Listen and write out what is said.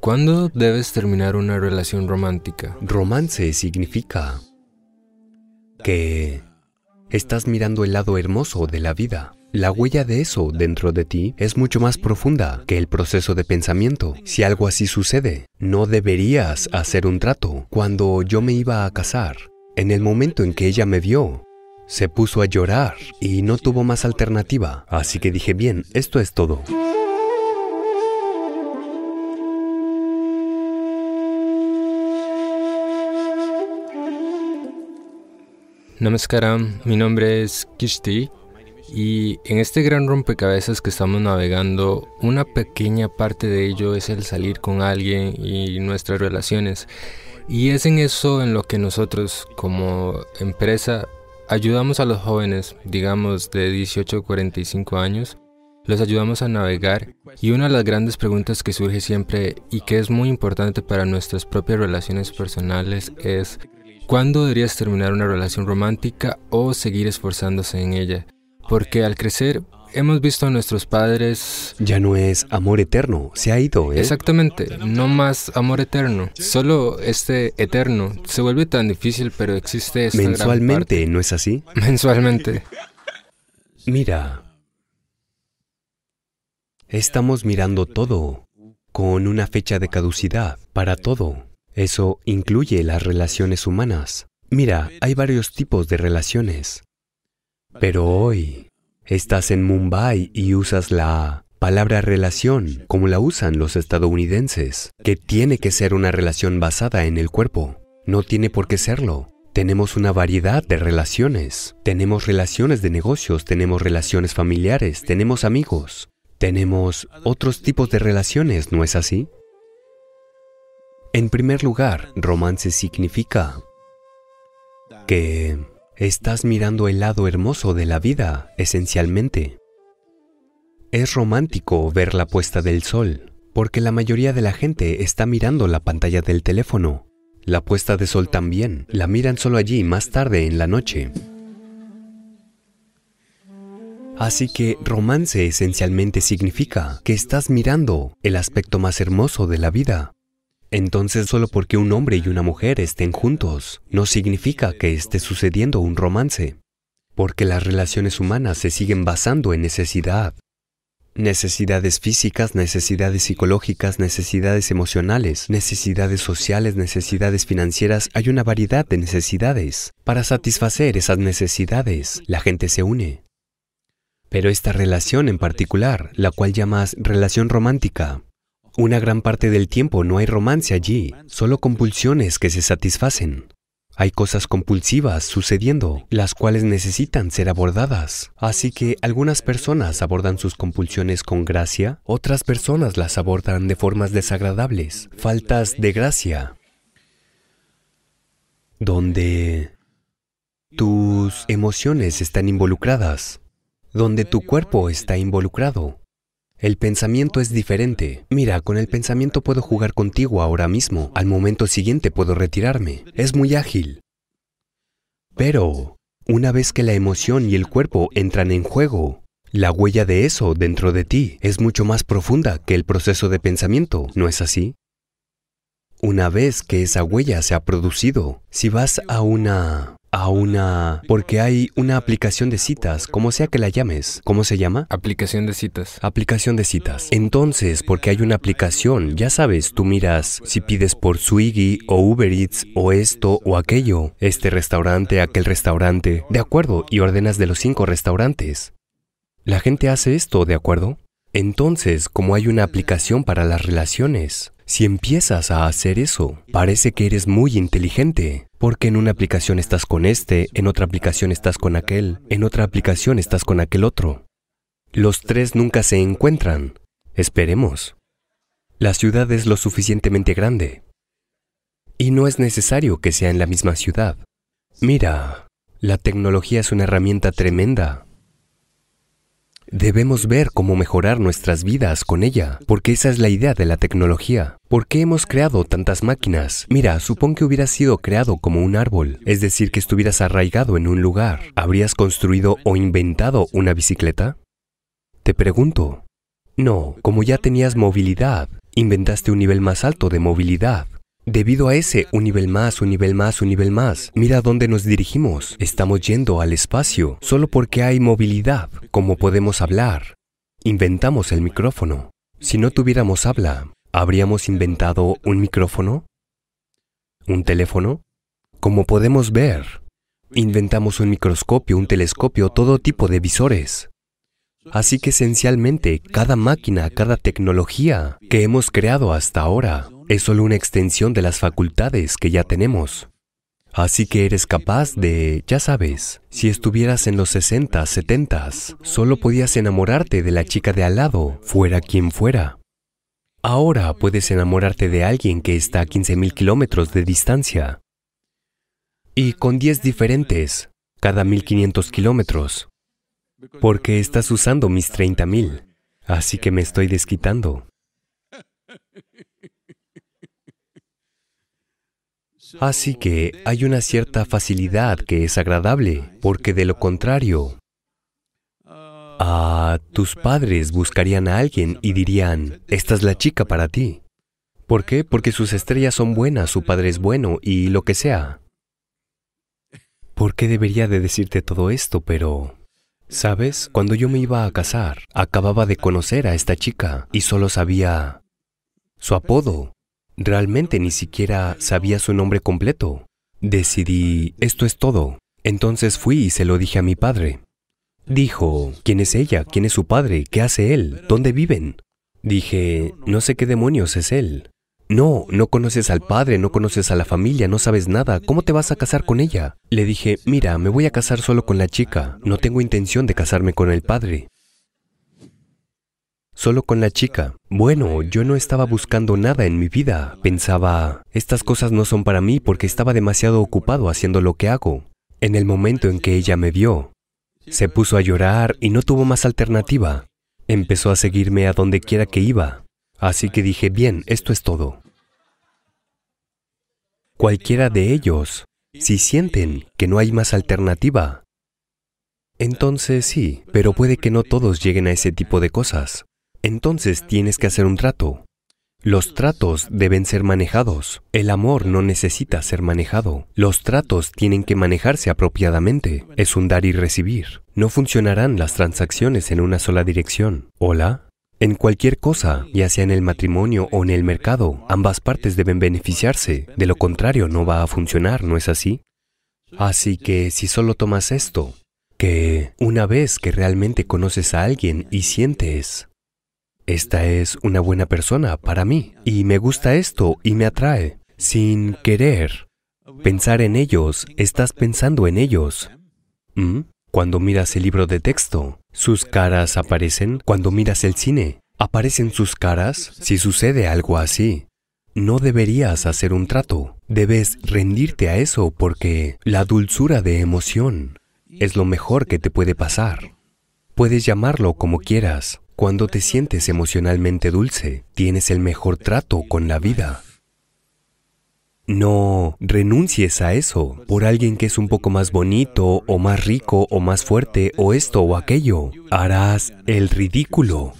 ¿Cuándo debes terminar una relación romántica? Romance significa que estás mirando el lado hermoso de la vida. La huella de eso dentro de ti es mucho más profunda que el proceso de pensamiento. Si algo así sucede, no deberías hacer un trato. Cuando yo me iba a casar, en el momento en que ella me vio, se puso a llorar y no tuvo más alternativa. Así que dije, bien, esto es todo. Namaskaram, mi nombre es Kishti y en este gran rompecabezas que estamos navegando, una pequeña parte de ello es el salir con alguien y nuestras relaciones. Y es en eso en lo que nosotros como empresa ayudamos a los jóvenes, digamos de 18 a 45 años, los ayudamos a navegar y una de las grandes preguntas que surge siempre y que es muy importante para nuestras propias relaciones personales es ¿Cuándo deberías terminar una relación romántica o seguir esforzándose en ella? Porque al crecer hemos visto a nuestros padres... Ya no es amor eterno, se ha ido, ¿eh? Exactamente, no más amor eterno. Solo este eterno se vuelve tan difícil, pero existe esta Mensualmente, ¿no es así? Mensualmente. Mira, estamos mirando todo con una fecha de caducidad para todo. Eso incluye las relaciones humanas. Mira, hay varios tipos de relaciones. Pero hoy estás en Mumbai y usas la palabra relación como la usan los estadounidenses, que tiene que ser una relación basada en el cuerpo. No tiene por qué serlo. Tenemos una variedad de relaciones. Tenemos relaciones de negocios, tenemos relaciones familiares, tenemos amigos, tenemos otros tipos de relaciones, ¿no es así? En primer lugar, romance significa que estás mirando el lado hermoso de la vida, esencialmente. Es romántico ver la puesta del sol, porque la mayoría de la gente está mirando la pantalla del teléfono. La puesta de sol también, la miran solo allí más tarde en la noche. Así que romance esencialmente significa que estás mirando el aspecto más hermoso de la vida, entonces solo porque un hombre y una mujer estén juntos no significa que esté sucediendo un romance, porque las relaciones humanas se siguen basando en necesidad. Necesidades físicas, necesidades psicológicas, necesidades emocionales, necesidades sociales, necesidades financieras, hay una variedad de necesidades. Para satisfacer esas necesidades, la gente se une. Pero esta relación en particular, la cual llamas relación romántica, una gran parte del tiempo no hay romance allí, solo compulsiones que se satisfacen. Hay cosas compulsivas sucediendo, las cuales necesitan ser abordadas. Así que algunas personas abordan sus compulsiones con gracia, otras personas las abordan de formas desagradables, faltas de gracia, donde tus emociones están involucradas, donde tu cuerpo está involucrado, el pensamiento es diferente. Mira, con el pensamiento puedo jugar contigo ahora mismo. Al momento siguiente puedo retirarme. Es muy ágil. Pero, una vez que la emoción y el cuerpo entran en juego, la huella de eso dentro de ti es mucho más profunda que el proceso de pensamiento, ¿no es así? Una vez que esa huella se ha producido, si vas a una a una... porque hay una aplicación de citas, como sea que la llames. ¿Cómo se llama? Aplicación de citas. Aplicación de citas. Entonces, porque hay una aplicación, ya sabes, tú miras si pides por Swiggy o Uber Eats o esto o aquello, este restaurante, aquel restaurante, de acuerdo, y ordenas de los cinco restaurantes. La gente hace esto, ¿de acuerdo? Entonces, como hay una aplicación para las relaciones, si empiezas a hacer eso, parece que eres muy inteligente, porque en una aplicación estás con este, en otra aplicación estás con aquel, en otra aplicación estás con aquel otro. Los tres nunca se encuentran. Esperemos. La ciudad es lo suficientemente grande. Y no es necesario que sea en la misma ciudad. Mira, la tecnología es una herramienta tremenda Debemos ver cómo mejorar nuestras vidas con ella, porque esa es la idea de la tecnología. ¿Por qué hemos creado tantas máquinas? Mira, supón que hubieras sido creado como un árbol, es decir, que estuvieras arraigado en un lugar. ¿Habrías construido o inventado una bicicleta? Te pregunto. No, como ya tenías movilidad, inventaste un nivel más alto de movilidad. Debido a ese un nivel más, un nivel más, un nivel más, mira dónde nos dirigimos. Estamos yendo al espacio solo porque hay movilidad, como podemos hablar. Inventamos el micrófono. Si no tuviéramos habla, ¿habríamos inventado un micrófono? ¿Un teléfono? Como podemos ver, inventamos un microscopio, un telescopio, todo tipo de visores. Así que esencialmente, cada máquina, cada tecnología que hemos creado hasta ahora es solo una extensión de las facultades que ya tenemos. Así que eres capaz de, ya sabes, si estuvieras en los 60, 70, solo podías enamorarte de la chica de al lado, fuera quien fuera. Ahora puedes enamorarte de alguien que está a 15.000 kilómetros de distancia. Y con 10 diferentes, cada 1.500 kilómetros. Porque estás usando mis 30.000. Así que me estoy desquitando. Así que hay una cierta facilidad que es agradable, porque de lo contrario, a tus padres buscarían a alguien y dirían, esta es la chica para ti. ¿Por qué? Porque sus estrellas son buenas, su padre es bueno y lo que sea. ¿Por qué debería de decirte todo esto? Pero, ¿sabes? Cuando yo me iba a casar, acababa de conocer a esta chica y solo sabía su apodo, Realmente ni siquiera sabía su nombre completo. Decidí, esto es todo. Entonces fui y se lo dije a mi padre. Dijo, ¿quién es ella? ¿Quién es su padre? ¿Qué hace él? ¿Dónde viven? Dije, no sé qué demonios es él. No, no conoces al padre, no conoces a la familia, no sabes nada. ¿Cómo te vas a casar con ella? Le dije, mira, me voy a casar solo con la chica. No tengo intención de casarme con el padre solo con la chica. Bueno, yo no estaba buscando nada en mi vida. Pensaba, estas cosas no son para mí porque estaba demasiado ocupado haciendo lo que hago. En el momento en que ella me vio, se puso a llorar y no tuvo más alternativa. Empezó a seguirme a donde quiera que iba. Así que dije, bien, esto es todo. Cualquiera de ellos, si sienten que no hay más alternativa, entonces sí, pero puede que no todos lleguen a ese tipo de cosas. Entonces tienes que hacer un trato. Los tratos deben ser manejados. El amor no necesita ser manejado. Los tratos tienen que manejarse apropiadamente. Es un dar y recibir. No funcionarán las transacciones en una sola dirección. ¿Hola? En cualquier cosa, ya sea en el matrimonio o en el mercado, ambas partes deben beneficiarse. De lo contrario, no va a funcionar, ¿no es así? Así que si solo tomas esto, que una vez que realmente conoces a alguien y sientes esta es una buena persona para mí y me gusta esto y me atrae. Sin querer pensar en ellos, estás pensando en ellos. ¿Mm? Cuando miras el libro de texto, sus caras aparecen. Cuando miras el cine, aparecen sus caras. Si sucede algo así, no deberías hacer un trato. Debes rendirte a eso porque la dulzura de emoción es lo mejor que te puede pasar. Puedes llamarlo como quieras, cuando te sientes emocionalmente dulce, tienes el mejor trato con la vida. No renuncies a eso por alguien que es un poco más bonito o más rico o más fuerte o esto o aquello. Harás el ridículo.